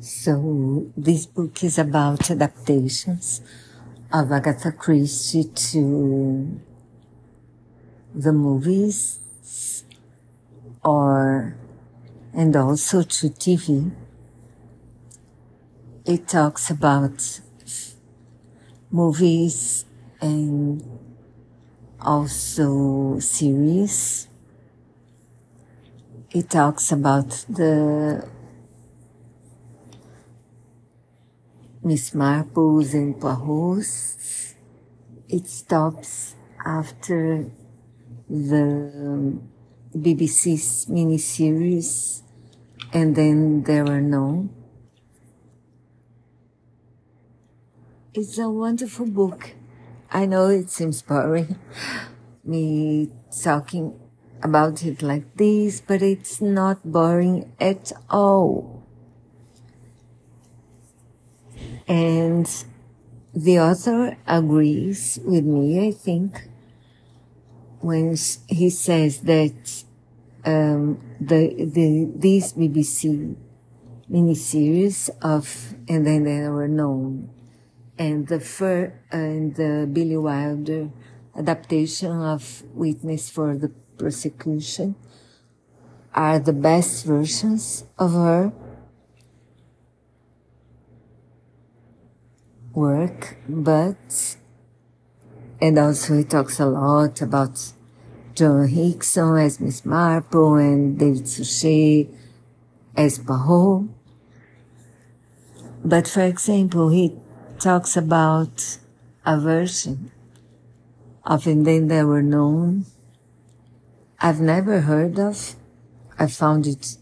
So this book is about adaptations of Agatha Christie to the movies or and also to TV. It talks about movies and also series. It talks about the Miss Marples and Poirots. It stops after the um, BBC's miniseries and then there are no. It's a wonderful book. I know it seems boring, me talking about it like this, but it's not boring at all. And the author agrees with me, I think, when he says that um, the the these BBC miniseries of And Then There Were None, and the fir- and the Billy Wilder adaptation of Witness for the Prosecution are the best versions of her work, but and also he talks a lot about Joan Hickson as Miss Marple and David Suchet as Poirot. But for example, he talks about a version of And Then There Were None. I've never heard of. I found it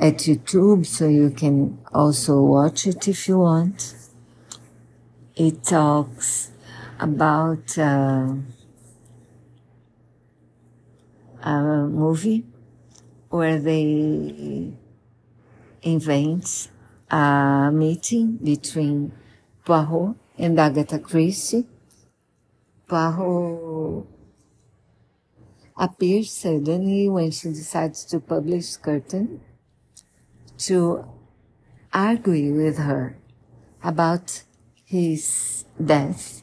at YouTube, so you can also watch it if you want. It talks about uh, a movie where they invent a meeting between Poirot and Agatha Christie. Poirot appears suddenly when she decides to publish Curtain to argue with her about his death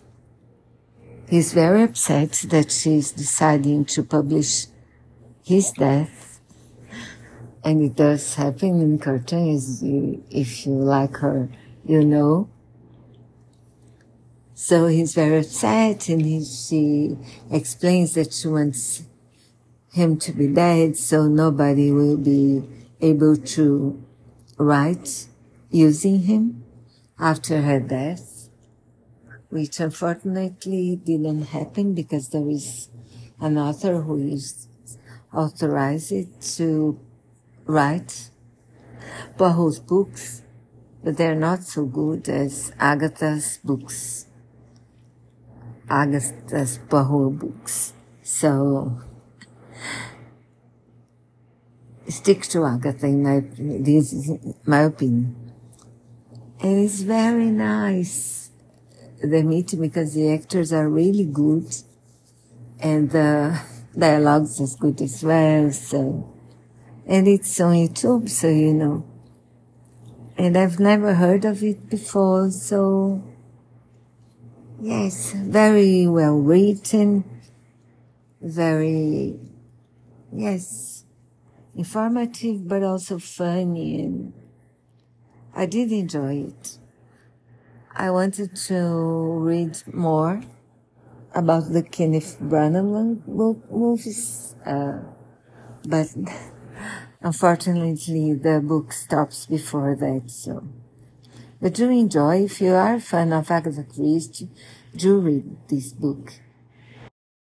He's very upset that she's deciding to publish his death. And it does happen in Curtain, if you like her, you know. So he's very upset and he, she explains that she wants him to be dead so nobody will be able to write using him after her death which unfortunately didn't happen because there is an author who is authorized to write Poirot's books, but they're not so good as Agatha's books, Agatha's Poirot books. So stick to Agatha in my, this is my opinion. And it's very nice the meeting because the actors are really good and the dialogues is good as well. So, and it's on YouTube, so you know. And I've never heard of it before, so yes, very well written, very, yes, informative, but also funny and I did enjoy it. I wanted to read more about the Kenneth Branagh movies, uh, but unfortunately the book stops before that. So, but do enjoy. If you are a fan of Agatha Christie, do read this book.